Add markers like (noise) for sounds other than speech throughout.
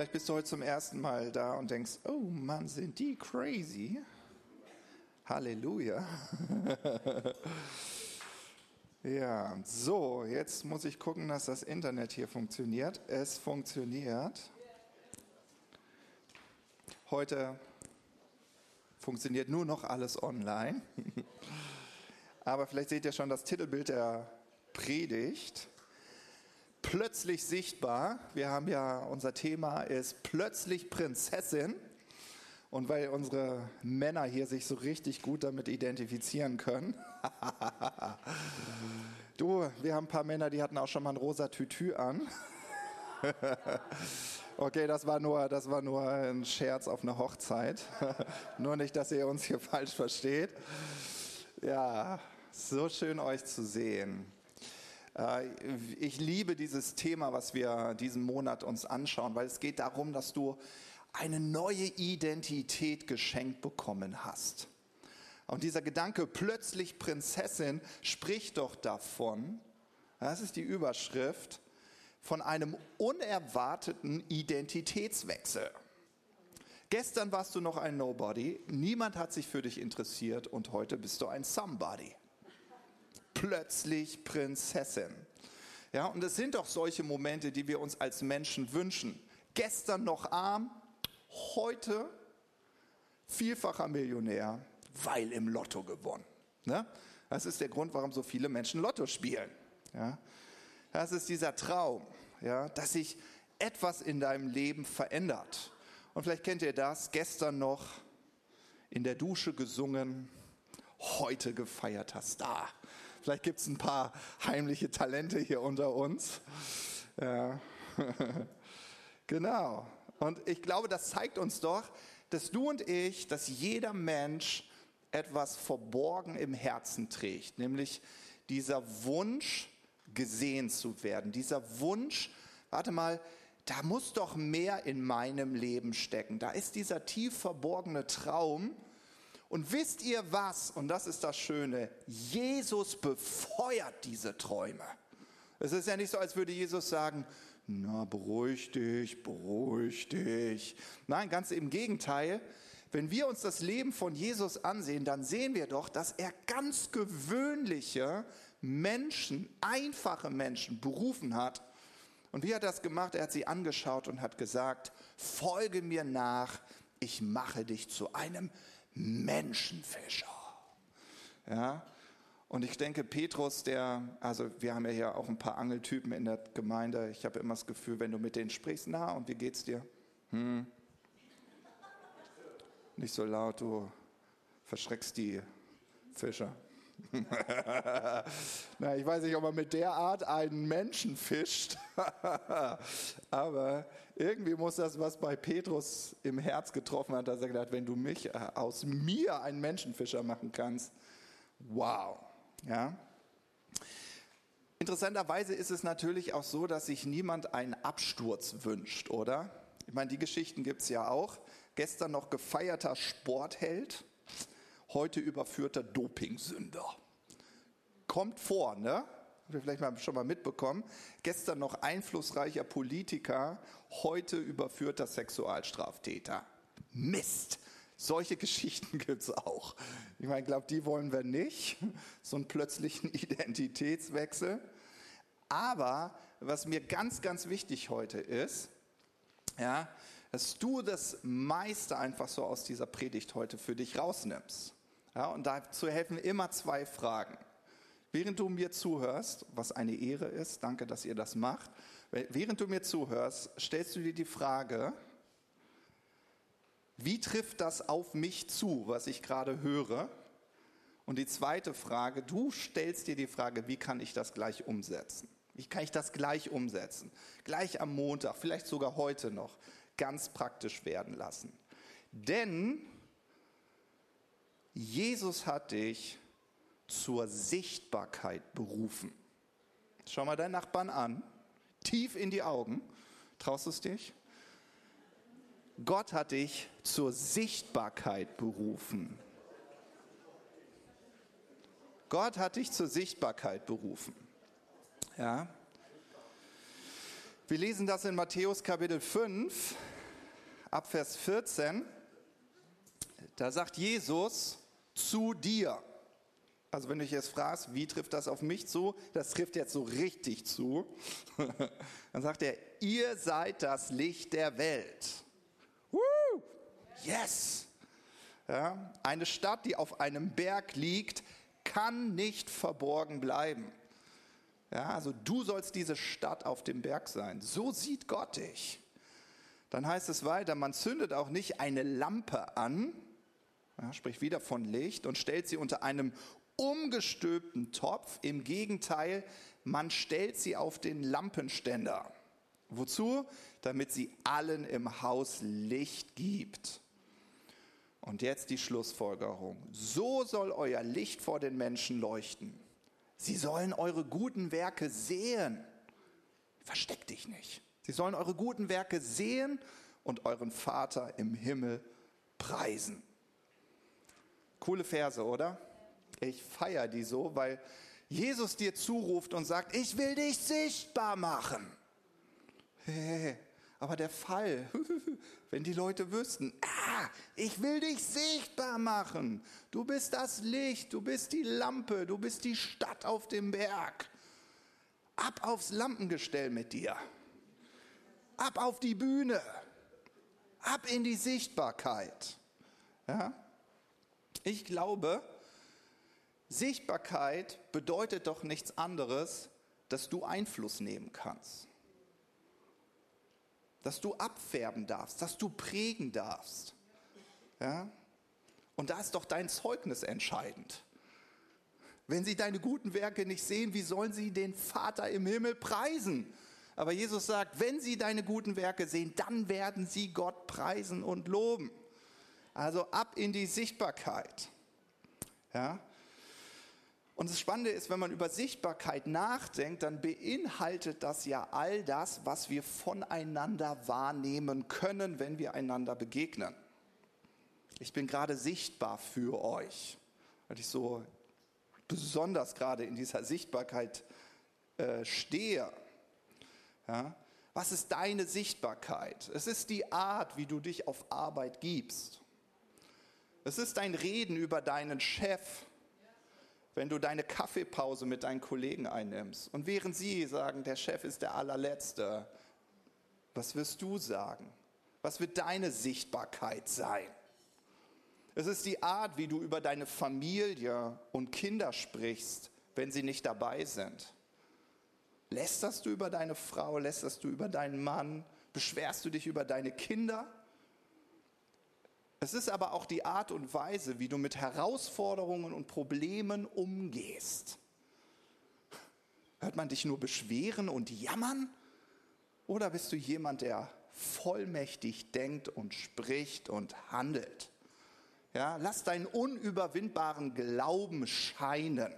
Vielleicht bist du heute zum ersten Mal da und denkst, oh Mann, sind die crazy. Halleluja. (laughs) ja, so, jetzt muss ich gucken, dass das Internet hier funktioniert. Es funktioniert. Heute funktioniert nur noch alles online. (laughs) Aber vielleicht seht ihr schon das Titelbild der Predigt plötzlich sichtbar. Wir haben ja, unser Thema ist plötzlich Prinzessin. Und weil unsere Männer hier sich so richtig gut damit identifizieren können. (laughs) du, wir haben ein paar Männer, die hatten auch schon mal ein rosa Tütü an. (laughs) okay, das war nur, das war nur ein Scherz auf eine Hochzeit. (laughs) nur nicht, dass ihr uns hier falsch versteht. Ja, so schön euch zu sehen. Äh, ich liebe dieses Thema, was wir diesen Monat uns anschauen, weil es geht darum, dass du eine neue Identität geschenkt bekommen hast. Und dieser Gedanke, plötzlich Prinzessin, spricht doch davon, das ist die Überschrift, von einem unerwarteten Identitätswechsel. Gestern warst du noch ein Nobody, niemand hat sich für dich interessiert und heute bist du ein Somebody plötzlich Prinzessin. Ja, und es sind doch solche Momente, die wir uns als Menschen wünschen. Gestern noch arm, heute vielfacher Millionär, weil im Lotto gewonnen. Ne? Das ist der Grund, warum so viele Menschen Lotto spielen. Ja? Das ist dieser Traum, ja, dass sich etwas in deinem Leben verändert. Und vielleicht kennt ihr das, gestern noch in der Dusche gesungen, heute gefeierter Star. Vielleicht gibt es ein paar heimliche Talente hier unter uns. Ja. (laughs) genau. Und ich glaube, das zeigt uns doch, dass du und ich, dass jeder Mensch etwas verborgen im Herzen trägt, nämlich dieser Wunsch, gesehen zu werden, dieser Wunsch, warte mal, da muss doch mehr in meinem Leben stecken. Da ist dieser tief verborgene Traum, und wisst ihr was? Und das ist das Schöne. Jesus befeuert diese Träume. Es ist ja nicht so, als würde Jesus sagen, na, beruhig dich, beruhig dich. Nein, ganz im Gegenteil. Wenn wir uns das Leben von Jesus ansehen, dann sehen wir doch, dass er ganz gewöhnliche Menschen, einfache Menschen berufen hat. Und wie hat er das gemacht? Er hat sie angeschaut und hat gesagt, folge mir nach, ich mache dich zu einem Menschenfischer. Ja, und ich denke, Petrus, der, also wir haben ja hier auch ein paar Angeltypen in der Gemeinde. Ich habe immer das Gefühl, wenn du mit denen sprichst, na, und wie geht's dir? Hm. Nicht so laut, du verschreckst die Fischer. (laughs) Na, ich weiß nicht, ob man mit der Art einen Menschen fischt, (laughs) aber irgendwie muss das, was bei Petrus im Herz getroffen hat, dass er gedacht, wenn du mich äh, aus mir einen Menschenfischer machen kannst, wow. Ja. Interessanterweise ist es natürlich auch so, dass sich niemand einen Absturz wünscht, oder? Ich meine, die Geschichten gibt es ja auch. Gestern noch gefeierter Sportheld, heute überführter Dopingsünder. Kommt vor, ne? Habt ihr vielleicht mal, schon mal mitbekommen. Gestern noch einflussreicher Politiker, heute überführter Sexualstraftäter. Mist! Solche (laughs) Geschichten gibt es auch. Ich meine, glaube, die wollen wir nicht. So einen plötzlichen (laughs) Identitätswechsel. Aber was mir ganz, ganz wichtig heute ist, ja, dass du das meiste einfach so aus dieser Predigt heute für dich rausnimmst. Ja, und dazu helfen immer zwei Fragen. Während du mir zuhörst, was eine Ehre ist, danke, dass ihr das macht, während du mir zuhörst, stellst du dir die Frage, wie trifft das auf mich zu, was ich gerade höre? Und die zweite Frage, du stellst dir die Frage, wie kann ich das gleich umsetzen? Wie kann ich das gleich umsetzen? Gleich am Montag, vielleicht sogar heute noch, ganz praktisch werden lassen. Denn Jesus hat dich zur Sichtbarkeit berufen. Schau mal deinen Nachbarn an, tief in die Augen. Traust du es dich? Gott hat dich zur Sichtbarkeit berufen. Gott hat dich zur Sichtbarkeit berufen. Ja. Wir lesen das in Matthäus Kapitel 5 ab Vers 14, da sagt Jesus zu dir. Also wenn du dich jetzt fragst, wie trifft das auf mich zu? Das trifft jetzt so richtig zu. (laughs) Dann sagt er, ihr seid das Licht der Welt. Woo! Yes! Ja, eine Stadt, die auf einem Berg liegt, kann nicht verborgen bleiben. Ja, also du sollst diese Stadt auf dem Berg sein. So sieht Gott dich. Dann heißt es weiter, man zündet auch nicht eine Lampe an, ja, spricht wieder von Licht, und stellt sie unter einem umgestülpten Topf. Im Gegenteil, man stellt sie auf den Lampenständer. Wozu? Damit sie allen im Haus Licht gibt. Und jetzt die Schlussfolgerung. So soll euer Licht vor den Menschen leuchten. Sie sollen eure guten Werke sehen. Versteck dich nicht. Sie sollen eure guten Werke sehen und euren Vater im Himmel preisen. Coole Verse, oder? Ich feiere die so, weil Jesus dir zuruft und sagt, ich will dich sichtbar machen. Aber der Fall, (laughs) wenn die Leute wüssten, ah, ich will dich sichtbar machen. Du bist das Licht, du bist die Lampe, du bist die Stadt auf dem Berg. Ab aufs Lampengestell mit dir. Ab auf die Bühne. Ab in die Sichtbarkeit. Ja? Ich glaube, Sichtbarkeit bedeutet doch nichts anderes, dass du Einfluss nehmen kannst. Dass du abfärben darfst, dass du prägen darfst. Ja? Und da ist doch dein Zeugnis entscheidend. Wenn sie deine guten Werke nicht sehen, wie sollen sie den Vater im Himmel preisen? Aber Jesus sagt, wenn sie deine guten Werke sehen, dann werden sie Gott preisen und loben. Also ab in die Sichtbarkeit. Ja? Und das Spannende ist, wenn man über Sichtbarkeit nachdenkt, dann beinhaltet das ja all das, was wir voneinander wahrnehmen können, wenn wir einander begegnen. Ich bin gerade sichtbar für euch, weil ich so besonders gerade in dieser Sichtbarkeit äh, stehe. Ja? Was ist deine Sichtbarkeit? Es ist die Art, wie du dich auf Arbeit gibst. Es ist dein Reden über deinen Chef wenn du deine Kaffeepause mit deinen Kollegen einnimmst und während sie sagen, der Chef ist der allerletzte, was wirst du sagen? Was wird deine Sichtbarkeit sein? Es ist die Art, wie du über deine Familie und Kinder sprichst, wenn sie nicht dabei sind. Lästerst du über deine Frau, lästerst du über deinen Mann, beschwerst du dich über deine Kinder? Es ist aber auch die Art und Weise, wie du mit Herausforderungen und Problemen umgehst. Hört man dich nur beschweren und jammern? Oder bist du jemand, der vollmächtig denkt und spricht und handelt? Ja, lass deinen unüberwindbaren Glauben scheinen.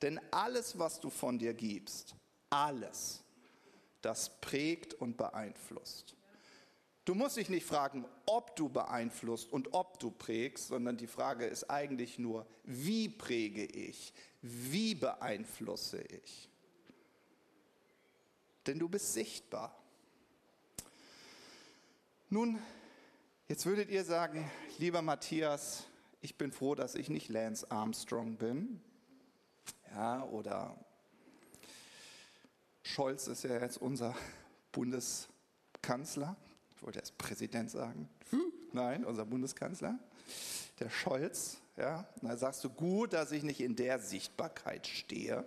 Denn alles, was du von dir gibst, alles, das prägt und beeinflusst. Du musst dich nicht fragen, ob du beeinflusst und ob du prägst, sondern die Frage ist eigentlich nur, wie präge ich, wie beeinflusse ich. Denn du bist sichtbar. Nun, jetzt würdet ihr sagen, lieber Matthias, ich bin froh, dass ich nicht Lance Armstrong bin. Ja, oder Scholz ist ja jetzt unser Bundeskanzler ich wollte erst Präsident sagen, nein, unser Bundeskanzler, der Scholz, ja, da sagst du, gut, dass ich nicht in der Sichtbarkeit stehe,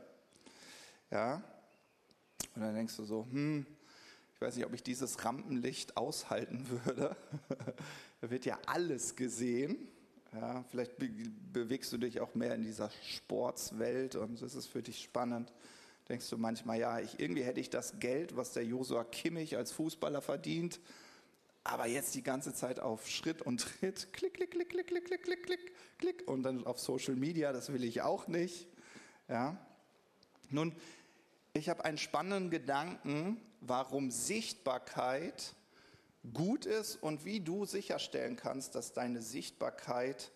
ja, und dann denkst du so, hm, ich weiß nicht, ob ich dieses Rampenlicht aushalten würde. (laughs) da wird ja alles gesehen. Ja, vielleicht be bewegst du dich auch mehr in dieser Sportswelt und das ist für dich spannend. Denkst du manchmal, ja, ich, irgendwie hätte ich das Geld, was der Josua Kimmich als Fußballer verdient, aber jetzt die ganze Zeit auf Schritt und Tritt, klick, klick, klick, klick, klick, klick, klick, klick, klick und dann auf Social Media, das will ich auch nicht. Ja. Nun, ich habe einen spannenden Gedanken, warum Sichtbarkeit gut ist und wie du sicherstellen kannst, dass deine Sichtbarkeit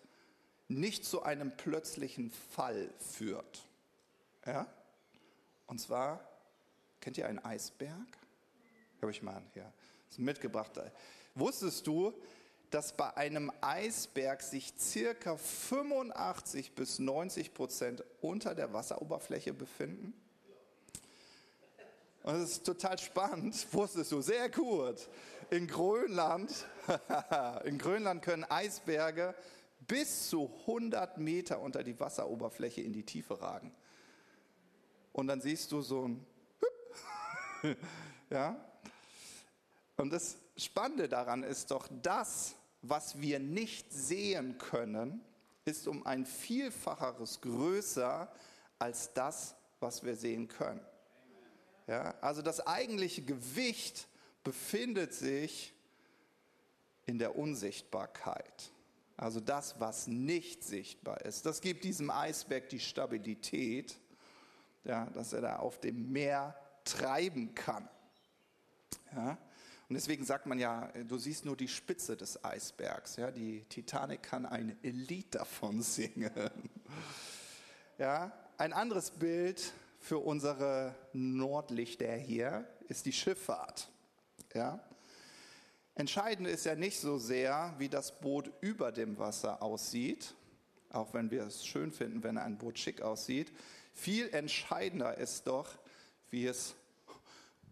nicht zu einem plötzlichen Fall führt. Ja? Und zwar, kennt ihr einen Eisberg? Habe ich mal hier mitgebracht. Wusstest du, dass bei einem Eisberg sich circa 85 bis 90 Prozent unter der Wasseroberfläche befinden? Und das ist total spannend, wusstest du, sehr gut. In Grönland, (laughs) in Grönland können Eisberge bis zu 100 Meter unter die Wasseroberfläche in die Tiefe ragen. Und dann siehst du so ein, (laughs) ja. Und das Spannende daran ist doch, das, was wir nicht sehen können, ist um ein Vielfacheres größer als das, was wir sehen können. Ja, also das eigentliche Gewicht befindet sich in der Unsichtbarkeit. Also das, was nicht sichtbar ist. Das gibt diesem Eisberg die Stabilität, ja, dass er da auf dem Meer treiben kann. Ja? Und deswegen sagt man ja, du siehst nur die Spitze des Eisbergs. Ja? Die Titanic kann ein Lied davon (laughs) singen. Ja? Ein anderes Bild für unsere Nordlichter hier ist die Schifffahrt. Ja? Entscheidend ist ja nicht so sehr, wie das Boot über dem Wasser aussieht, auch wenn wir es schön finden, wenn ein Boot schick aussieht. Viel entscheidender ist doch, wie es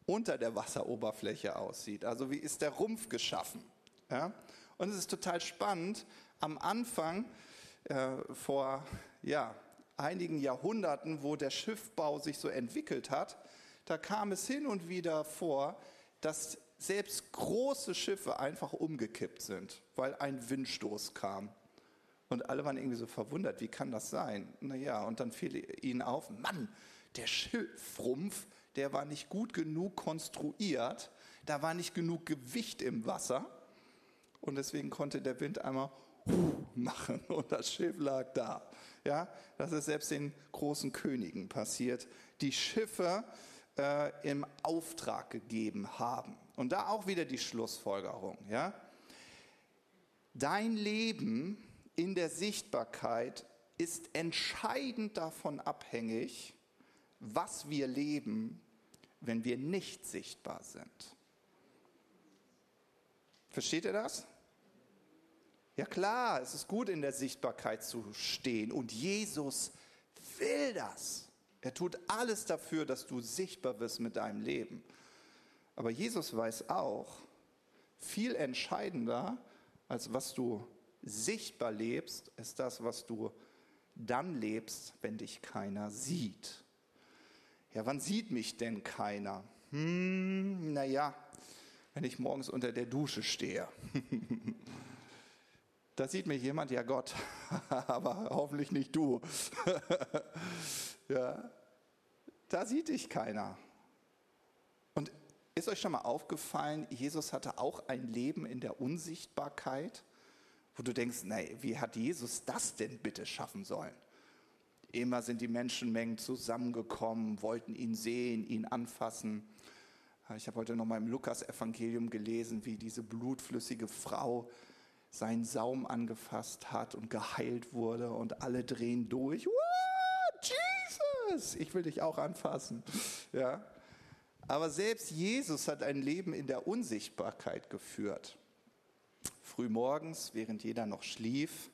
unter der Wasseroberfläche aussieht. Also wie ist der Rumpf geschaffen? Ja? Und es ist total spannend. Am Anfang, äh, vor ja, einigen Jahrhunderten, wo der Schiffbau sich so entwickelt hat, da kam es hin und wieder vor, dass selbst große Schiffe einfach umgekippt sind, weil ein Windstoß kam. Und alle waren irgendwie so verwundert, wie kann das sein? Naja, und dann fiel ihnen auf, Mann, der Schiffrumpf, der war nicht gut genug konstruiert, da war nicht genug Gewicht im Wasser. Und deswegen konnte der Wind einmal (laughs) machen und das Schiff lag da. Ja, das ist selbst den großen Königen passiert, die Schiffe äh, im Auftrag gegeben haben. Und da auch wieder die Schlussfolgerung. Ja, dein Leben in der Sichtbarkeit ist entscheidend davon abhängig, was wir leben, wenn wir nicht sichtbar sind. Versteht ihr das? Ja klar, es ist gut in der Sichtbarkeit zu stehen und Jesus will das. Er tut alles dafür, dass du sichtbar wirst mit deinem Leben. Aber Jesus weiß auch, viel entscheidender als was du sichtbar lebst, ist das, was du dann lebst, wenn dich keiner sieht. Ja, wann sieht mich denn keiner? Hm, naja, wenn ich morgens unter der Dusche stehe. (laughs) Da sieht mich jemand, ja Gott, (laughs) aber hoffentlich nicht du. (laughs) ja, da sieht dich keiner. Und ist euch schon mal aufgefallen, Jesus hatte auch ein Leben in der Unsichtbarkeit, wo du denkst, nee, wie hat Jesus das denn bitte schaffen sollen? Immer sind die Menschenmengen zusammengekommen, wollten ihn sehen, ihn anfassen. Ich habe heute noch mal im Lukas-Evangelium gelesen, wie diese blutflüssige Frau seinen Saum angefasst hat und geheilt wurde und alle drehen durch. What? Jesus, ich will dich auch anfassen. Ja. Aber selbst Jesus hat ein Leben in der Unsichtbarkeit geführt. Frühmorgens, während jeder noch schlief,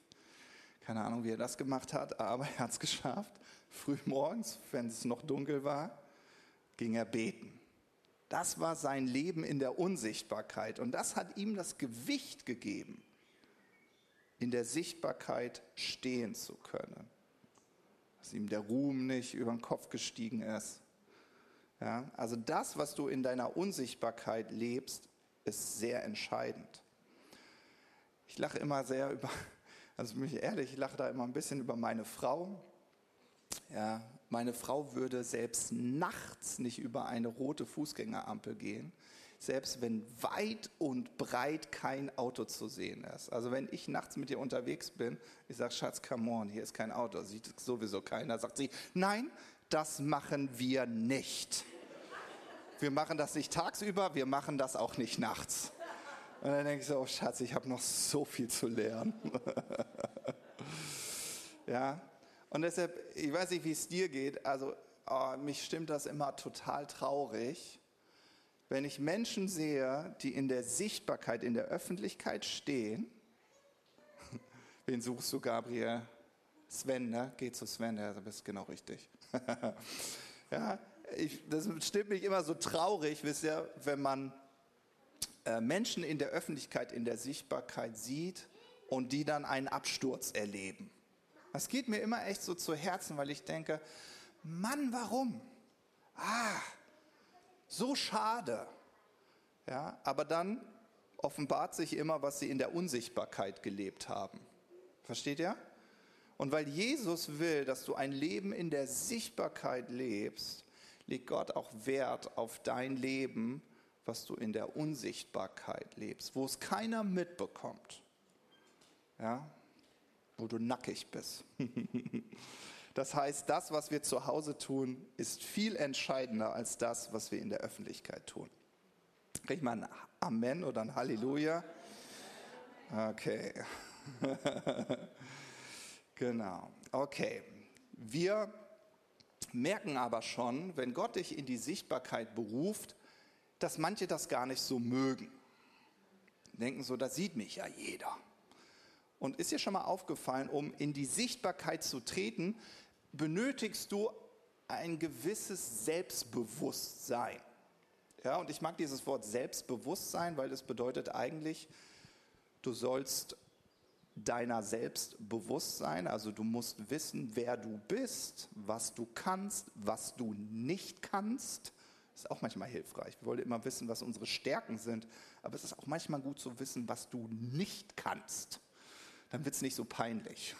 keine Ahnung, wie er das gemacht hat, aber er hat es geschafft. Frühmorgens, wenn es noch dunkel war, ging er beten. Das war sein Leben in der Unsichtbarkeit und das hat ihm das Gewicht gegeben, in der Sichtbarkeit stehen zu können. Dass ihm der Ruhm nicht über den Kopf gestiegen ist. Ja, also das, was du in deiner Unsichtbarkeit lebst, ist sehr entscheidend. Ich lache immer sehr über, also bin ich ehrlich, ich lache da immer ein bisschen über meine Frau. Ja, meine Frau würde selbst nachts nicht über eine rote Fußgängerampel gehen, selbst wenn weit und breit kein Auto zu sehen ist. Also wenn ich nachts mit ihr unterwegs bin, ich sage, Schatz, come on, hier ist kein Auto, sieht sowieso keiner, sagt sie, nein, das machen wir nicht. Wir machen das nicht tagsüber, wir machen das auch nicht nachts. Und dann denke ich so, oh Schatz, ich habe noch so viel zu lernen. (laughs) ja, und deshalb, ich weiß nicht, wie es dir geht, also oh, mich stimmt das immer total traurig, wenn ich Menschen sehe, die in der Sichtbarkeit, in der Öffentlichkeit stehen. (laughs) Wen suchst du, Gabriel? Sven, ne? Geh zu Sven, ja, du bist genau richtig. (laughs) ja, ich, das stimmt mich immer so traurig, wisst ihr, wenn man Menschen in der Öffentlichkeit, in der Sichtbarkeit sieht und die dann einen Absturz erleben. Das geht mir immer echt so zu Herzen, weil ich denke, Mann, warum? Ah, so schade. Ja, aber dann offenbart sich immer, was sie in der Unsichtbarkeit gelebt haben. Versteht ihr? Und weil Jesus will, dass du ein Leben in der Sichtbarkeit lebst, legt Gott auch Wert auf dein Leben, was du in der Unsichtbarkeit lebst, wo es keiner mitbekommt. Ja? Wo du nackig bist. (laughs) Das heißt, das, was wir zu Hause tun, ist viel entscheidender als das, was wir in der Öffentlichkeit tun. Krieg ich mal ein Amen oder ein Halleluja? Okay. (laughs) genau. Okay. Wir merken aber schon, wenn Gott dich in die Sichtbarkeit beruft, dass manche das gar nicht so mögen. Denken so, da sieht mich ja jeder. Und ist dir schon mal aufgefallen, um in die Sichtbarkeit zu treten, benötigst du ein gewisses Selbstbewusstsein. Ja, und ich mag dieses Wort Selbstbewusstsein, weil es bedeutet eigentlich, du sollst deiner selbst bewusst sein, also du musst wissen, wer du bist, was du kannst, was du nicht kannst. Ist auch manchmal hilfreich. Wir wollen immer wissen, was unsere Stärken sind, aber es ist auch manchmal gut zu wissen, was du nicht kannst. Dann wird es nicht so peinlich.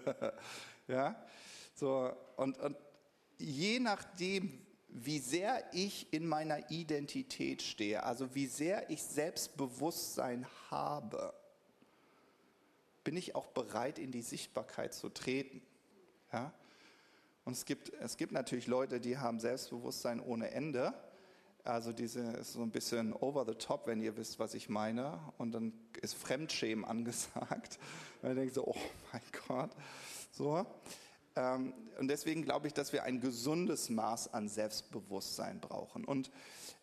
(laughs) ja, so und, und je nachdem, wie sehr ich in meiner Identität stehe, also wie sehr ich Selbstbewusstsein habe, bin ich auch bereit, in die Sichtbarkeit zu treten. Ja? Und es gibt, es gibt natürlich Leute, die haben Selbstbewusstsein ohne Ende. Also diese ist so ein bisschen over the top, wenn ihr wisst, was ich meine. Und dann ist Fremdschämen angesagt. (laughs) Und dann denkt so, oh mein Gott. So. Ähm, und deswegen glaube ich, dass wir ein gesundes Maß an Selbstbewusstsein brauchen. Und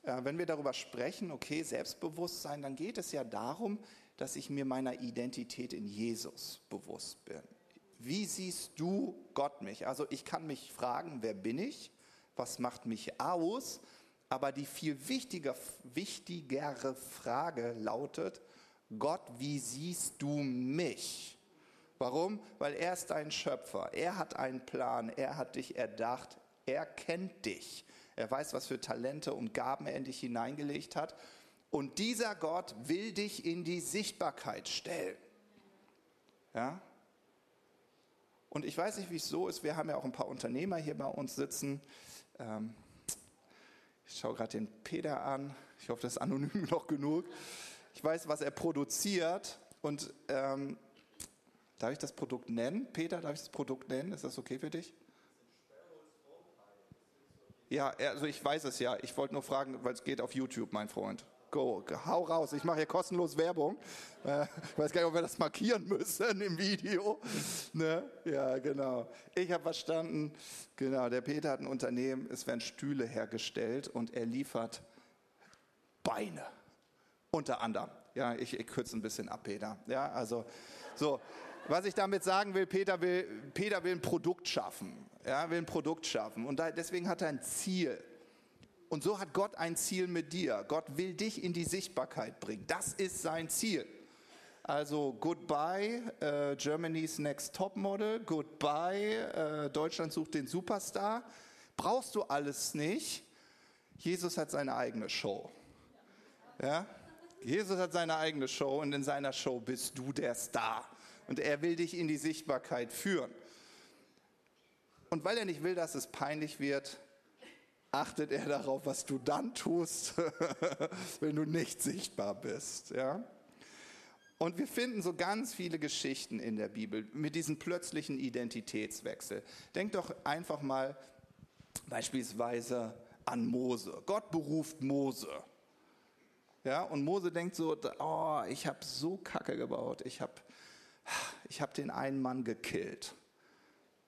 äh, wenn wir darüber sprechen, okay, Selbstbewusstsein, dann geht es ja darum, dass ich mir meiner Identität in Jesus bewusst bin. Wie siehst du Gott mich? Also ich kann mich fragen, wer bin ich? Was macht mich aus? Aber die viel wichtiger, wichtigere Frage lautet, Gott, wie siehst du mich? Warum? Weil er ist dein Schöpfer. Er hat einen Plan. Er hat dich erdacht. Er kennt dich. Er weiß, was für Talente und Gaben er in dich hineingelegt hat. Und dieser Gott will dich in die Sichtbarkeit stellen. Ja? Und ich weiß nicht, wie es so ist. Wir haben ja auch ein paar Unternehmer hier bei uns sitzen. Ähm, ich schaue gerade den Peter an. Ich hoffe, das ist anonym (laughs) noch genug. Ich weiß, was er produziert. Und ähm, darf ich das Produkt nennen? Peter, darf ich das Produkt nennen? Ist das okay für dich? Ja, also ich weiß es ja. Ich wollte nur fragen, weil es geht auf YouTube, mein Freund. Go, hau raus. Ich mache hier kostenlos Werbung. Äh, ich weiß gar nicht, ob wir das markieren müssen im Video. Ne? Ja, genau. Ich habe verstanden, genau, der Peter hat ein Unternehmen, es werden Stühle hergestellt und er liefert Beine. Unter anderem. Ja, ich, ich kürze ein bisschen ab, Peter. Ja, also so. Was ich damit sagen will, Peter will, Peter will ein Produkt schaffen. Ja, will ein Produkt schaffen. Und da, deswegen hat er ein Ziel. Und so hat Gott ein Ziel mit dir. Gott will dich in die Sichtbarkeit bringen. Das ist sein Ziel. Also goodbye uh, Germany's Next Top Model, goodbye uh, Deutschland sucht den Superstar. Brauchst du alles nicht. Jesus hat seine eigene Show. Ja? Jesus hat seine eigene Show und in seiner Show bist du der Star. Und er will dich in die Sichtbarkeit führen. Und weil er nicht will, dass es peinlich wird, achtet er darauf, was du dann tust, (laughs) wenn du nicht sichtbar bist. Ja? Und wir finden so ganz viele Geschichten in der Bibel mit diesem plötzlichen Identitätswechsel. Denk doch einfach mal beispielsweise an Mose. Gott beruft Mose. Ja, und Mose denkt so, oh, ich habe so Kacke gebaut, ich habe ich hab den einen Mann gekillt.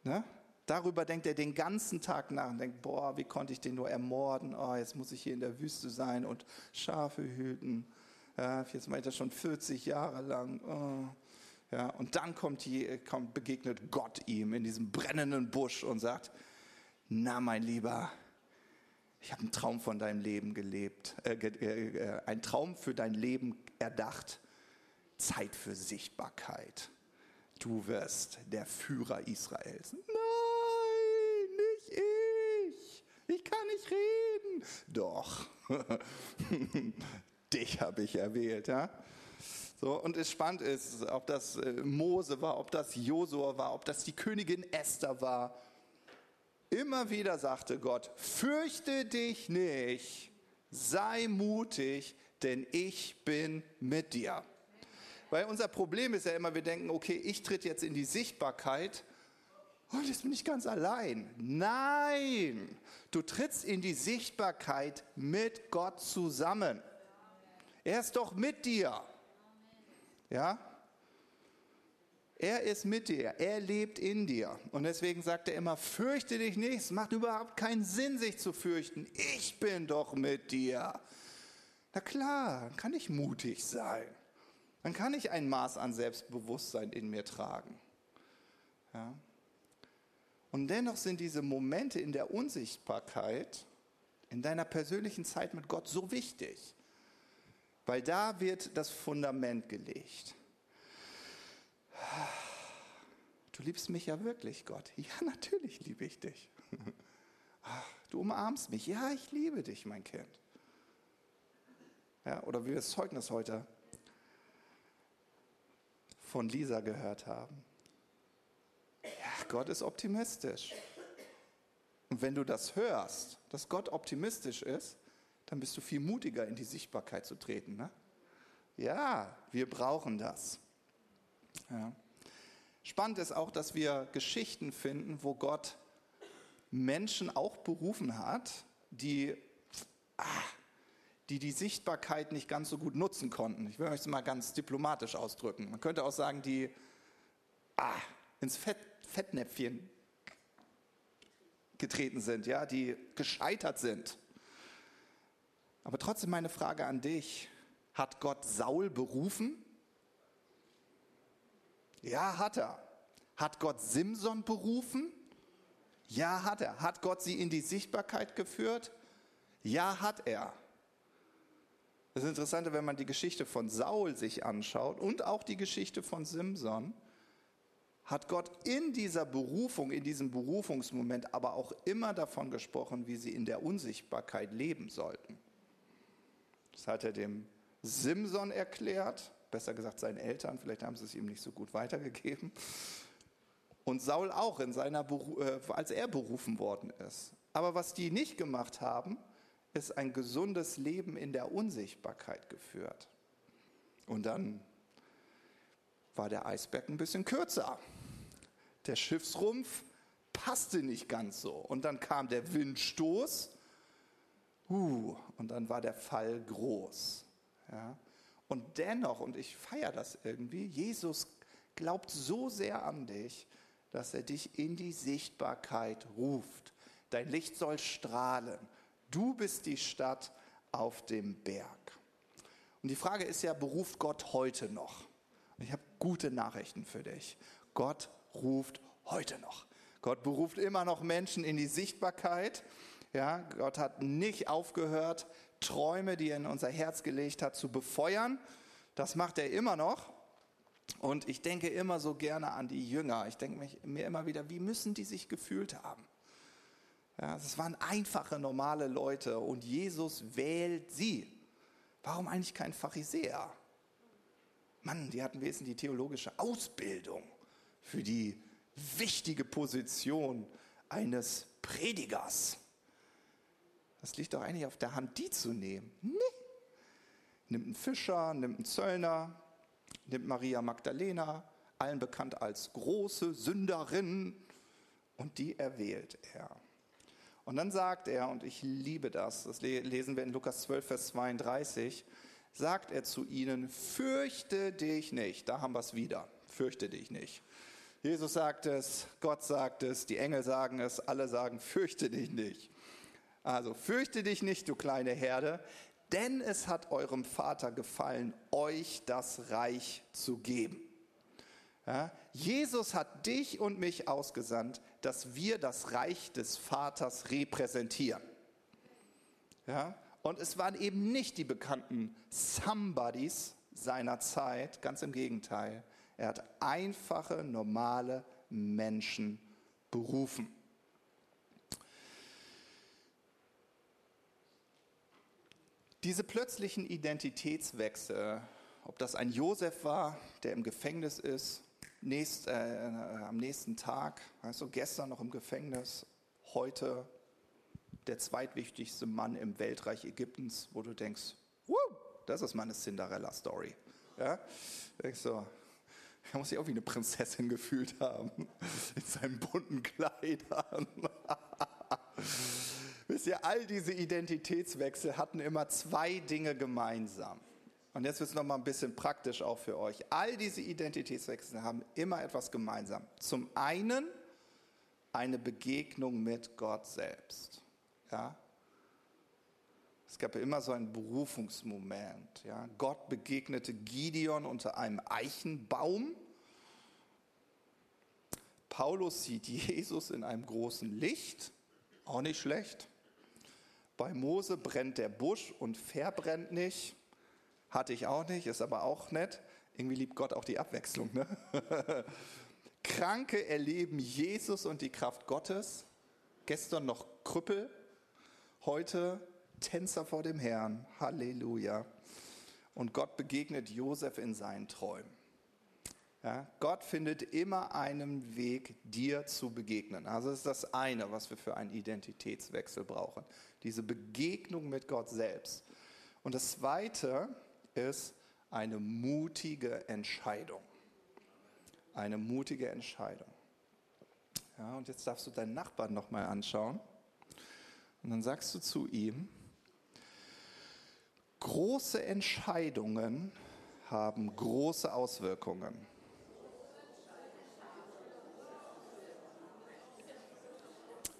Ne? Darüber denkt er den ganzen Tag nach und denkt, boah, wie konnte ich den nur ermorden? Oh, jetzt muss ich hier in der Wüste sein und Schafe hüten. Ja, jetzt mache ich das schon 40 Jahre lang. Oh. Ja, und dann kommt, die, kommt, begegnet Gott ihm in diesem brennenden Busch und sagt, na mein Lieber, ich habe einen Traum von deinem Leben gelebt, äh, äh, äh, einen Traum für dein Leben erdacht. Zeit für Sichtbarkeit. Du wirst der Führer Israels. Nein, nicht ich. Kann nicht reden. Doch. (laughs) Dich habe ich erwählt, ja? So, und es spannend ist, ob das äh, Mose war, ob das Josua war, ob das die Königin Esther war. Immer wieder sagte Gott, fürchte dich nicht, sei mutig, denn ich bin mit dir. Weil unser Problem ist ja immer, wir denken, okay, ich tritt jetzt in die Sichtbarkeit und jetzt bin ich ganz allein. Nein, du trittst in die Sichtbarkeit mit Gott zusammen. Er ist doch mit dir. Ja? Er ist mit dir, er lebt in dir. Und deswegen sagt er immer, fürchte dich nicht, es macht überhaupt keinen Sinn, sich zu fürchten. Ich bin doch mit dir. Na klar, dann kann ich mutig sein. Dann kann ich ein Maß an Selbstbewusstsein in mir tragen. Ja? Und dennoch sind diese Momente in der Unsichtbarkeit, in deiner persönlichen Zeit mit Gott so wichtig, weil da wird das Fundament gelegt. Du liebst mich ja wirklich, Gott. Ja, (laughs) natürlich liebe ich dich. Du umarmst mich. Ja, ich liebe dich, mein Kind. Ja, oder wie wir das Zeugnis heute von Lisa gehört haben. Gott ist optimistisch. Und wenn du das hörst, dass Gott optimistisch ist, dann bist du viel mutiger in die Sichtbarkeit zu treten. Ne? Ja, wir brauchen das. Ja. Spannend ist auch, dass wir Geschichten finden, wo Gott Menschen auch berufen hat, die, ah, die die Sichtbarkeit nicht ganz so gut nutzen konnten. Ich will euch das mal ganz diplomatisch ausdrücken. Man könnte auch sagen, die ah, ins Fett, Fettnäpfchen getreten sind, ja, die gescheitert sind. Aber trotzdem meine Frage an dich, hat Gott Saul berufen? Ja, hat er. Hat Gott Simson berufen? Ja, hat er. Hat Gott sie in die Sichtbarkeit geführt? Ja, hat er. Das Interessante, wenn man die Geschichte von Saul sich anschaut und auch die Geschichte von Simson, hat Gott in dieser Berufung, in diesem Berufungsmoment aber auch immer davon gesprochen, wie sie in der Unsichtbarkeit leben sollten. Das hat er dem Simson erklärt, besser gesagt seinen Eltern, vielleicht haben sie es ihm nicht so gut weitergegeben. Und Saul auch, in seiner äh, als er berufen worden ist. Aber was die nicht gemacht haben, ist ein gesundes Leben in der Unsichtbarkeit geführt. Und dann war der Eisberg ein bisschen kürzer. Der Schiffsrumpf passte nicht ganz so. Und dann kam der Windstoß. Uh, und dann war der Fall groß. Ja. Und dennoch, und ich feiere das irgendwie, Jesus glaubt so sehr an dich, dass er dich in die Sichtbarkeit ruft. Dein Licht soll strahlen. Du bist die Stadt auf dem Berg. Und die Frage ist ja, beruft Gott heute noch? Ich habe gute Nachrichten für dich. Gott ruft heute noch. Gott beruft immer noch Menschen in die Sichtbarkeit. Ja, Gott hat nicht aufgehört, Träume, die er in unser Herz gelegt hat, zu befeuern. Das macht er immer noch. Und ich denke immer so gerne an die Jünger. Ich denke mir immer wieder, wie müssen die sich gefühlt haben? Ja, das waren einfache, normale Leute und Jesus wählt sie. Warum eigentlich kein Pharisäer? Mann, die hatten wesentlich die theologische Ausbildung für die wichtige Position eines Predigers. Das liegt doch eigentlich auf der Hand, die zu nehmen. Nee. Nimmt einen Fischer, nimmt einen Zöllner, nimmt Maria Magdalena, allen bekannt als große Sünderin, und die erwählt er. Und dann sagt er, und ich liebe das, das lesen wir in Lukas 12, Vers 32, sagt er zu ihnen, fürchte dich nicht. Da haben wir es wieder, fürchte dich nicht. Jesus sagt es, Gott sagt es, die Engel sagen es, alle sagen, fürchte dich nicht. Also fürchte dich nicht, du kleine Herde, denn es hat eurem Vater gefallen, euch das Reich zu geben. Ja, Jesus hat dich und mich ausgesandt, dass wir das Reich des Vaters repräsentieren. Ja, und es waren eben nicht die bekannten Somebodies seiner Zeit, ganz im Gegenteil. Er hat einfache, normale Menschen berufen. Diese plötzlichen Identitätswechsel, ob das ein Josef war, der im Gefängnis ist, nächst, äh, am nächsten Tag, du, gestern noch im Gefängnis, heute der zweitwichtigste Mann im Weltreich Ägyptens, wo du denkst, Woo, das ist meine Cinderella-Story. Ja? Denkst so, (laughs) er muss sich auch wie eine Prinzessin gefühlt haben, (laughs) in seinen bunten Kleidern. (laughs) Wisst ihr, all diese Identitätswechsel hatten immer zwei Dinge gemeinsam. Und jetzt wird es nochmal ein bisschen praktisch auch für euch. All diese Identitätswechsel haben immer etwas gemeinsam. Zum einen eine Begegnung mit Gott selbst. Ja? Es gab ja immer so einen Berufungsmoment. Ja? Gott begegnete Gideon unter einem Eichenbaum. Paulus sieht Jesus in einem großen Licht. Auch nicht schlecht. Bei Mose brennt der Busch und verbrennt nicht. Hatte ich auch nicht, ist aber auch nett. Irgendwie liebt Gott auch die Abwechslung. Ne? (laughs) Kranke erleben Jesus und die Kraft Gottes. Gestern noch Krüppel, heute Tänzer vor dem Herrn. Halleluja. Und Gott begegnet Josef in seinen Träumen. Ja, Gott findet immer einen Weg, dir zu begegnen. Also das ist das eine, was wir für einen Identitätswechsel brauchen. Diese Begegnung mit Gott selbst. Und das zweite ist eine mutige Entscheidung. Eine mutige Entscheidung. Ja, und jetzt darfst du deinen Nachbarn nochmal anschauen. Und dann sagst du zu ihm, große Entscheidungen haben große Auswirkungen.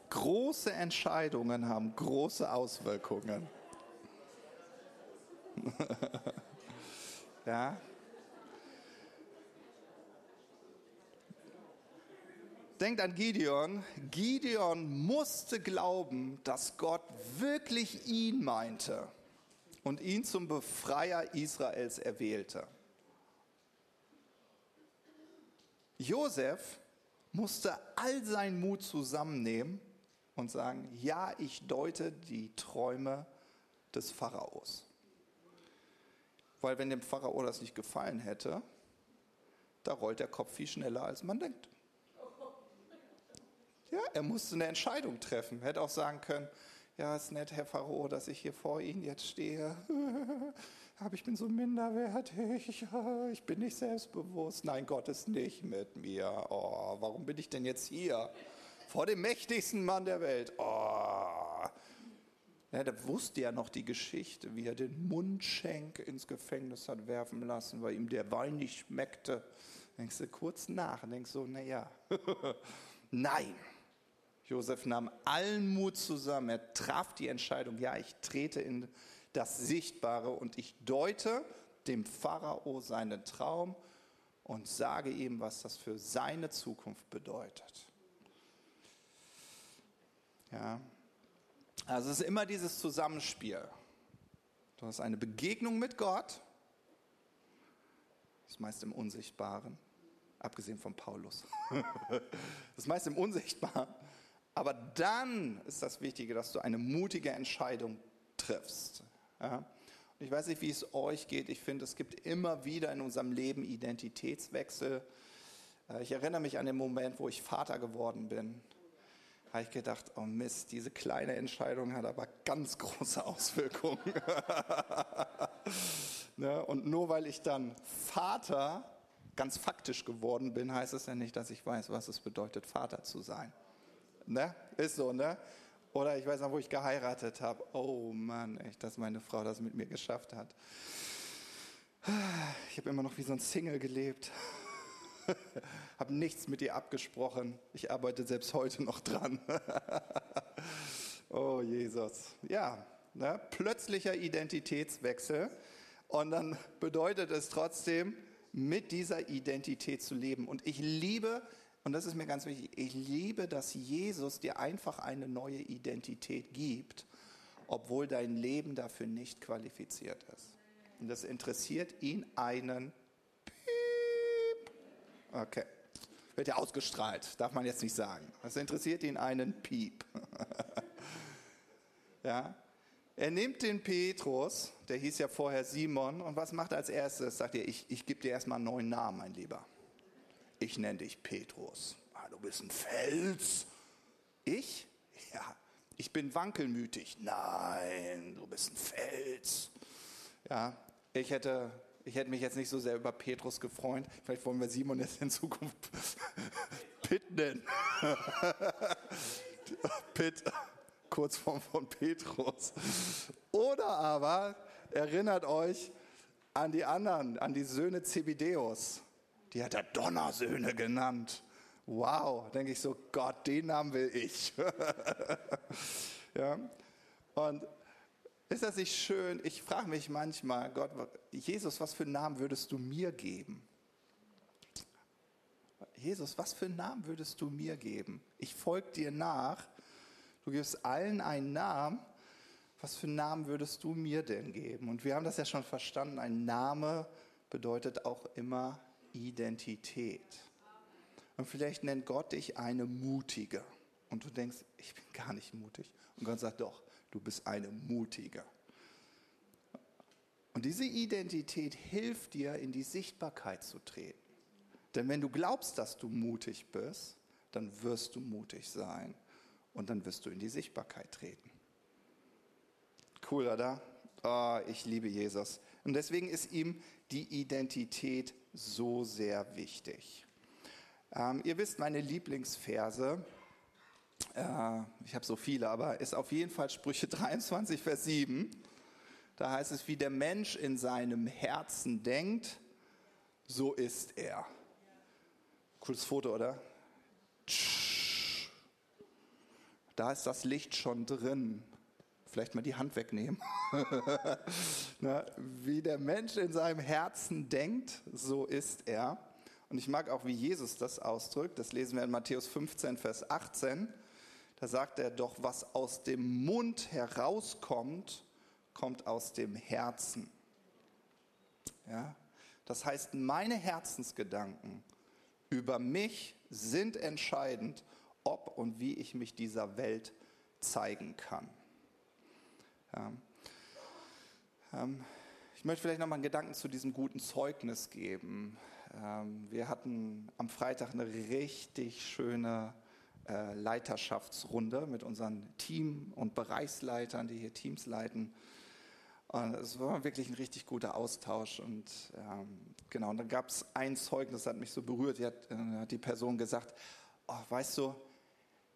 Große Entscheidungen haben große Auswirkungen. (laughs) ja. Denkt an Gideon. Gideon musste glauben, dass Gott wirklich ihn meinte und ihn zum Befreier Israels erwählte. Josef musste all seinen Mut zusammennehmen und sagen, ja, ich deute die Träume des Pharaos. Weil wenn dem Pharao das nicht gefallen hätte, da rollt der Kopf viel schneller, als man denkt. Ja, er musste eine Entscheidung treffen. Hätte auch sagen können, ja, ist nett, Herr Pharao, dass ich hier vor Ihnen jetzt stehe. (laughs) Aber ich bin so minderwertig, (laughs) ich bin nicht selbstbewusst. Nein, Gott ist nicht mit mir. Oh, warum bin ich denn jetzt hier? vor dem mächtigsten Mann der Welt. Oh. Ja, der wusste ja noch die Geschichte, wie er den Mundschenk ins Gefängnis hat werfen lassen, weil ihm der Wein nicht schmeckte. Denkst du kurz nach und denkst so, naja, (laughs) nein. Josef nahm allen Mut zusammen, er traf die Entscheidung, ja, ich trete in das Sichtbare und ich deute dem Pharao seinen Traum und sage ihm, was das für seine Zukunft bedeutet. Ja. Also es ist immer dieses Zusammenspiel. Du hast eine Begegnung mit Gott, das meist im Unsichtbaren, abgesehen von Paulus. (laughs) das meist im Unsichtbaren. Aber dann ist das Wichtige, dass du eine mutige Entscheidung triffst. Ja? Und ich weiß nicht, wie es euch geht. Ich finde, es gibt immer wieder in unserem Leben Identitätswechsel. Äh, ich erinnere mich an den Moment, wo ich Vater geworden bin habe ich gedacht, oh Mist, diese kleine Entscheidung hat aber ganz große Auswirkungen. (laughs) ne? Und nur weil ich dann Vater ganz faktisch geworden bin, heißt es ja nicht, dass ich weiß, was es bedeutet, Vater zu sein. Ne? Ist so, ne? Oder ich weiß noch, wo ich geheiratet habe. Oh Mann, echt, dass meine Frau das mit mir geschafft hat. Ich habe immer noch wie so ein Single gelebt. (laughs) Habe nichts mit dir abgesprochen. Ich arbeite selbst heute noch dran. (laughs) oh Jesus. Ja, ne? plötzlicher Identitätswechsel. Und dann bedeutet es trotzdem, mit dieser Identität zu leben. Und ich liebe, und das ist mir ganz wichtig, ich liebe, dass Jesus dir einfach eine neue Identität gibt, obwohl dein Leben dafür nicht qualifiziert ist. Und das interessiert ihn einen Piep. Okay. Wird ja ausgestrahlt, darf man jetzt nicht sagen. Das interessiert ihn einen Piep. (laughs) ja. Er nimmt den Petrus, der hieß ja vorher Simon, und was macht er als erstes? Sagt er, ich, ich gebe dir erstmal einen neuen Namen, mein Lieber. Ich nenne dich Petrus. Ah, du bist ein Fels. Ich? (laughs) Ja, ich bin wankelmütig. Nein, du bist ein Fels. Ja, ich hätte, ich hätte mich jetzt nicht so sehr über Petrus gefreut. Vielleicht wollen wir Simon jetzt in Zukunft (laughs) Pitt nennen. (laughs) Pitt. Kurzform von Petrus. Oder aber erinnert euch an die anderen, an die Söhne Zebedeus. Die hat er Donnersöhne genannt. Wow, denke ich so, Gott, den Namen will ich. (laughs) ja. Und ist das nicht schön? Ich frage mich manchmal, Gott, Jesus, was für einen Namen würdest du mir geben? Jesus, was für einen Namen würdest du mir geben? Ich folge dir nach Du gibst allen einen Namen. Was für einen Namen würdest du mir denn geben? Und wir haben das ja schon verstanden. Ein Name bedeutet auch immer Identität. Und vielleicht nennt Gott dich eine Mutige. Und du denkst, ich bin gar nicht mutig. Und Gott sagt, doch, du bist eine Mutige. Und diese Identität hilft dir, in die Sichtbarkeit zu treten. Denn wenn du glaubst, dass du mutig bist, dann wirst du mutig sein und dann wirst du in die Sichtbarkeit treten. Cool, oder? Oh, ich liebe Jesus. Und deswegen ist ihm die Identität so sehr wichtig. Ähm, ihr wisst, meine Lieblingsverse, äh, ich habe so viele, aber ist auf jeden Fall Sprüche (laughs) 23, Vers 7. Da heißt es, wie der Mensch in seinem Herzen denkt, so ist er. Cooles Foto, oder? Da ist das Licht schon drin. Vielleicht mal die Hand wegnehmen. (laughs) Na, wie der Mensch in seinem Herzen denkt, so ist er. Und ich mag auch, wie Jesus das ausdrückt. Das lesen wir in Matthäus 15, Vers 18. Da sagt er doch, was aus dem Mund herauskommt, kommt aus dem Herzen. Ja? Das heißt, meine Herzensgedanken über mich sind entscheidend ob und wie ich mich dieser Welt zeigen kann. Ja. Ähm, ich möchte vielleicht noch mal einen Gedanken zu diesem guten Zeugnis geben. Ähm, wir hatten am Freitag eine richtig schöne äh, Leiterschaftsrunde mit unseren Team- und Bereichsleitern, die hier Teams leiten. Und es war wirklich ein richtig guter Austausch. Und ähm, genau, und dann gab es ein Zeugnis, das hat mich so berührt. Die hat, äh, die Person gesagt, oh, weißt du,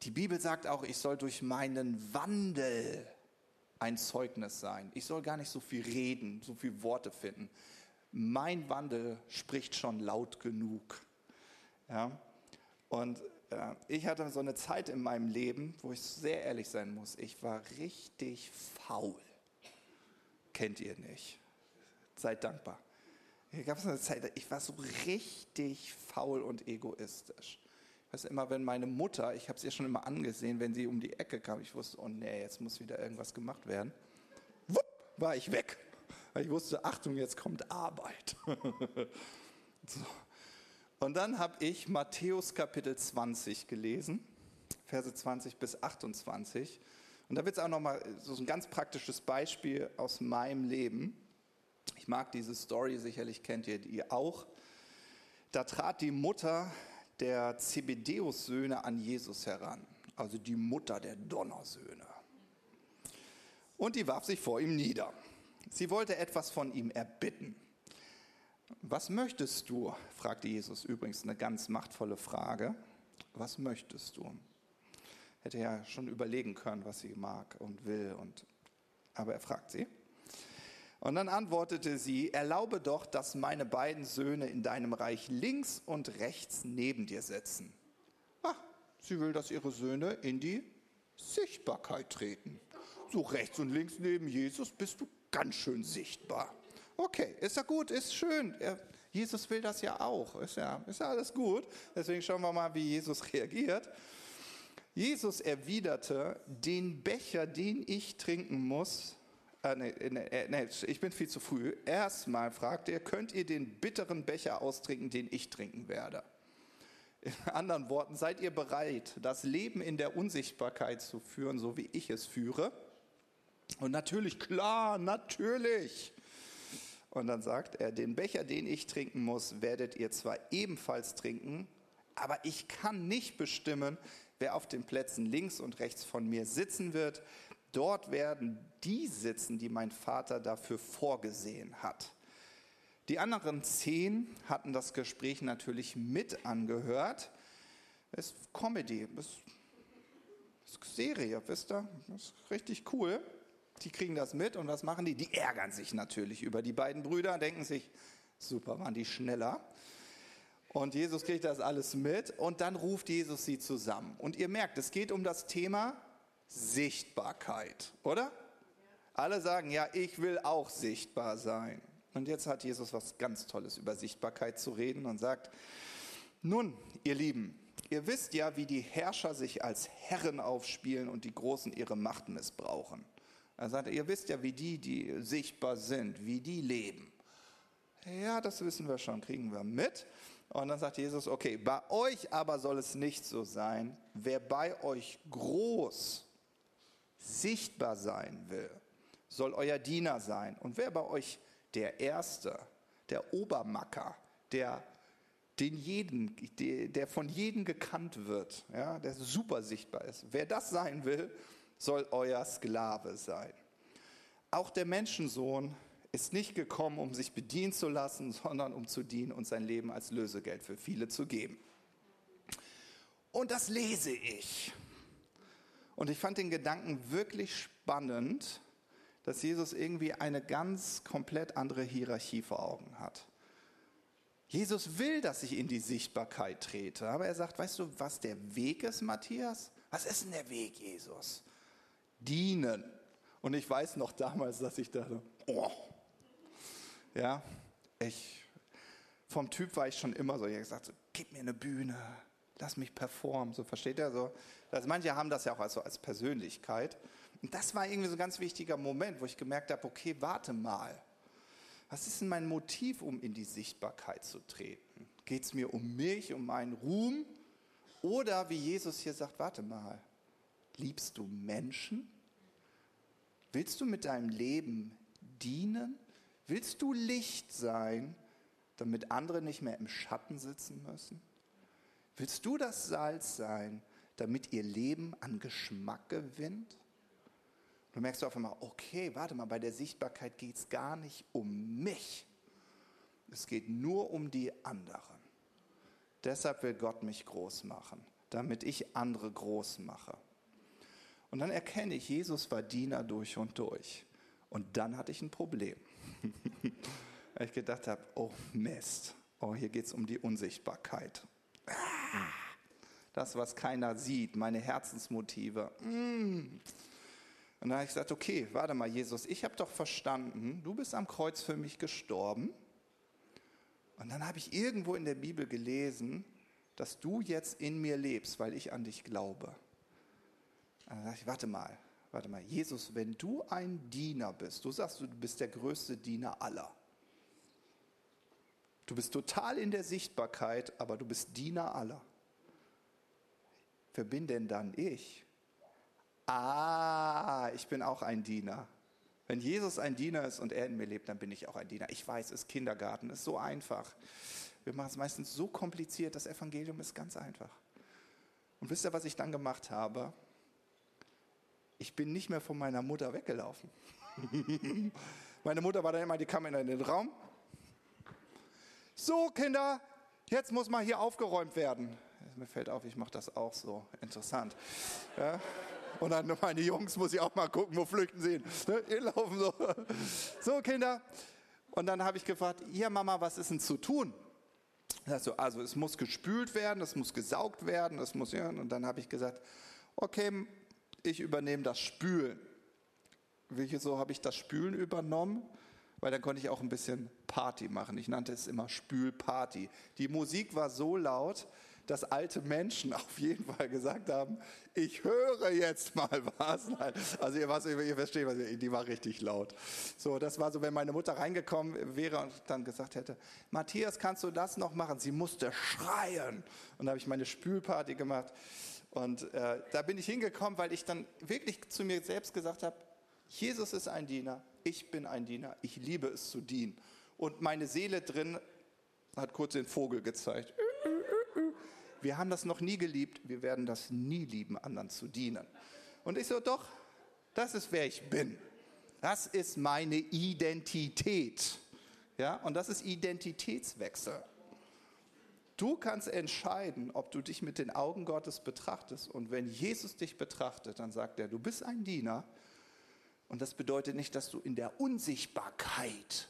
die Bibel sagt auch, ich soll durch meinen Wandel ein Zeugnis sein. Ich soll gar nicht so viel reden, so viele Worte finden. Mein Wandel spricht schon laut genug. Ja? Und äh, ich hatte so eine Zeit in meinem Leben, wo ich sehr ehrlich sein muss. Ich war richtig faul. Kennt ihr nicht. Seid dankbar. Hier gab es eine Zeit, ich war so richtig faul und egoistisch weiß immer, wenn meine Mutter, ich habe es ihr schon immer angesehen, wenn sie um die Ecke kam, ich wusste, oh nee, jetzt muss wieder irgendwas gemacht werden. Wupp, war ich weg. Ich wusste, Achtung, jetzt kommt Arbeit. (laughs) so. Und dann habe ich Matthäus Kapitel 20 gelesen, Verse 20 bis 28. Und da wird es auch nochmal so ein ganz praktisches Beispiel aus meinem Leben. Ich mag diese Story, sicherlich kennt ihr die auch. Da trat die Mutter der Zebedeus-Söhne an Jesus heran, also die Mutter der Donnersöhne. Und die warf sich vor ihm nieder. Sie wollte etwas von ihm erbitten. Was möchtest du? fragte Jesus übrigens eine ganz machtvolle Frage. Was möchtest du? Hätte ja schon überlegen können, was sie mag und will. Und, aber er fragt sie. Und dann antwortete sie, erlaube doch, dass meine beiden Söhne in deinem Reich links und rechts neben dir sitzen. Ah, sie will, dass ihre Söhne in die Sichtbarkeit treten. So rechts und links neben Jesus bist du ganz schön sichtbar. Okay, ist ja gut, ist schön. Jesus will das ja auch. Ist ja, ist ja alles gut. Deswegen schauen wir mal, wie Jesus reagiert. Jesus erwiderte, den Becher, den ich trinken muss, äh, nee, nee, nee, ich bin viel zu früh. Erstmal fragt er, könnt ihr den bitteren Becher austrinken, den ich trinken werde? In anderen Worten, seid ihr bereit, das Leben in der Unsichtbarkeit zu führen, so wie ich es führe? Und natürlich, klar, natürlich. Und dann sagt er, den Becher, den ich trinken muss, werdet ihr zwar ebenfalls trinken, aber ich kann nicht bestimmen, wer auf den Plätzen links und rechts von mir sitzen wird. Dort werden die sitzen, die mein Vater dafür vorgesehen hat. Die anderen zehn hatten das Gespräch natürlich mit angehört. Es ist Comedy, es ist Serie, wisst ihr? Das ist richtig cool. Die kriegen das mit und was machen die? Die ärgern sich natürlich über die beiden Brüder, denken sich, super, waren die schneller. Und Jesus kriegt das alles mit und dann ruft Jesus sie zusammen. Und ihr merkt, es geht um das Thema Sichtbarkeit, oder? Alle sagen, ja, ich will auch sichtbar sein. Und jetzt hat Jesus was ganz Tolles über Sichtbarkeit zu reden und sagt, nun, ihr Lieben, ihr wisst ja, wie die Herrscher sich als Herren aufspielen und die Großen ihre Macht missbrauchen. Er sagt, ihr wisst ja, wie die, die sichtbar sind, wie die leben. Ja, das wissen wir schon, kriegen wir mit. Und dann sagt Jesus, okay, bei euch aber soll es nicht so sein, wer bei euch groß sichtbar sein will, soll euer Diener sein. Und wer bei euch der Erste, der Obermacker, der den jeden, der von jedem gekannt wird, ja, der super sichtbar ist. Wer das sein will, soll euer Sklave sein. Auch der Menschensohn ist nicht gekommen, um sich bedienen zu lassen, sondern um zu dienen und sein Leben als Lösegeld für viele zu geben. Und das lese ich. Und ich fand den Gedanken wirklich spannend, dass Jesus irgendwie eine ganz komplett andere Hierarchie vor Augen hat. Jesus will, dass ich in die Sichtbarkeit trete, aber er sagt, weißt du, was der Weg ist, Matthias? Was ist denn der Weg, Jesus? Dienen. Und ich weiß noch damals, dass ich dachte, oh, ja, ich, vom Typ war ich schon immer so, ich habe gesagt, so, gib mir eine Bühne, lass mich performen, so versteht er so. Also manche haben das ja auch als, so als Persönlichkeit. Und das war irgendwie so ein ganz wichtiger Moment, wo ich gemerkt habe, okay, warte mal. Was ist denn mein Motiv, um in die Sichtbarkeit zu treten? Geht es mir um mich, um meinen Ruhm? Oder wie Jesus hier sagt, warte mal, liebst du Menschen? Willst du mit deinem Leben dienen? Willst du Licht sein, damit andere nicht mehr im Schatten sitzen müssen? Willst du das Salz sein, damit ihr Leben an Geschmack gewinnt? Du merkst auf einmal, okay, warte mal, bei der Sichtbarkeit geht es gar nicht um mich. Es geht nur um die anderen. Deshalb will Gott mich groß machen, damit ich andere groß mache. Und dann erkenne ich, Jesus war Diener durch und durch. Und dann hatte ich ein Problem. (laughs) Weil ich gedacht habe, oh Mist, oh, hier geht es um die Unsichtbarkeit. Das, was keiner sieht, meine Herzensmotive. Mm. Und dann habe ich gesagt, okay, warte mal, Jesus, ich habe doch verstanden, du bist am Kreuz für mich gestorben. Und dann habe ich irgendwo in der Bibel gelesen, dass du jetzt in mir lebst, weil ich an dich glaube. Dann dachte ich, warte mal, warte mal, Jesus, wenn du ein Diener bist, du sagst, du bist der größte Diener aller. Du bist total in der Sichtbarkeit, aber du bist Diener aller. Wer bin denn dann ich? Ah, ich bin auch ein Diener. Wenn Jesus ein Diener ist und er in mir lebt, dann bin ich auch ein Diener. Ich weiß, es ist Kindergarten, ist so einfach. Wir machen es meistens so kompliziert, das Evangelium ist ganz einfach. Und wisst ihr, was ich dann gemacht habe? ich bin nicht mehr von meiner Mutter weggelaufen. (laughs) Meine Mutter war dann immer, die kam in den Raum. So, Kinder, jetzt muss mal hier aufgeräumt werden. Mir fällt auf, ich mache das auch so. Interessant. Ja. Und dann meine Jungs muss ich auch mal gucken, wo flüchten sie hin. Ne? Ihr laufen so. So, Kinder. Und dann habe ich gefragt, ja Mama, was ist denn zu tun? Also, also es muss gespült werden, es muss gesaugt werden, es muss, ja. Und dann habe ich gesagt, okay, ich übernehme das Spülen. Wieso habe ich das Spülen übernommen? Weil dann konnte ich auch ein bisschen Party machen. Ich nannte es immer Spülparty. Die Musik war so laut, dass alte Menschen (laughs) auf jeden Fall gesagt haben, ich höre jetzt mal was. Also ihr, was, ihr versteht, was, die war richtig laut. So, das war so, wenn meine Mutter reingekommen wäre und dann gesagt hätte, Matthias, kannst du das noch machen? Sie musste schreien. Und da habe ich meine Spülparty gemacht. Und äh, da bin ich hingekommen, weil ich dann wirklich zu mir selbst gesagt habe, Jesus ist ein Diener, ich bin ein Diener, ich liebe es zu dienen. Und meine Seele drin hat kurz den Vogel gezeigt. Wir haben das noch nie geliebt, wir werden das nie lieben, anderen zu dienen. Und ich so, doch, das ist wer ich bin. Das ist meine Identität. Ja, und das ist Identitätswechsel. Du kannst entscheiden, ob du dich mit den Augen Gottes betrachtest. Und wenn Jesus dich betrachtet, dann sagt er, du bist ein Diener. Und das bedeutet nicht, dass du in der Unsichtbarkeit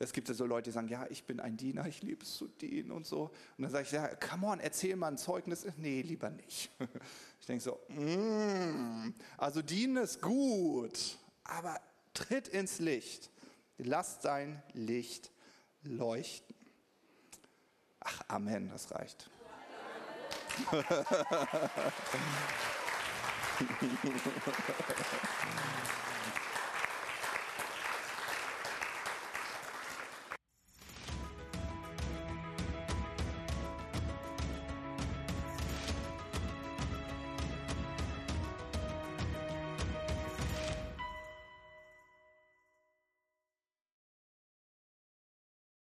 es gibt ja so Leute, die sagen, ja, ich bin ein Diener, ich liebe es zu dienen und so. Und dann sage ich, ja, come on, erzähl mal ein Zeugnis. Nee, lieber nicht. (laughs) Ich denke so, mm, also dienen ist gut, aber tritt ins Licht. Lass dein Licht leuchten. Ach, Amen, das reicht. (laughs) ハハハハ。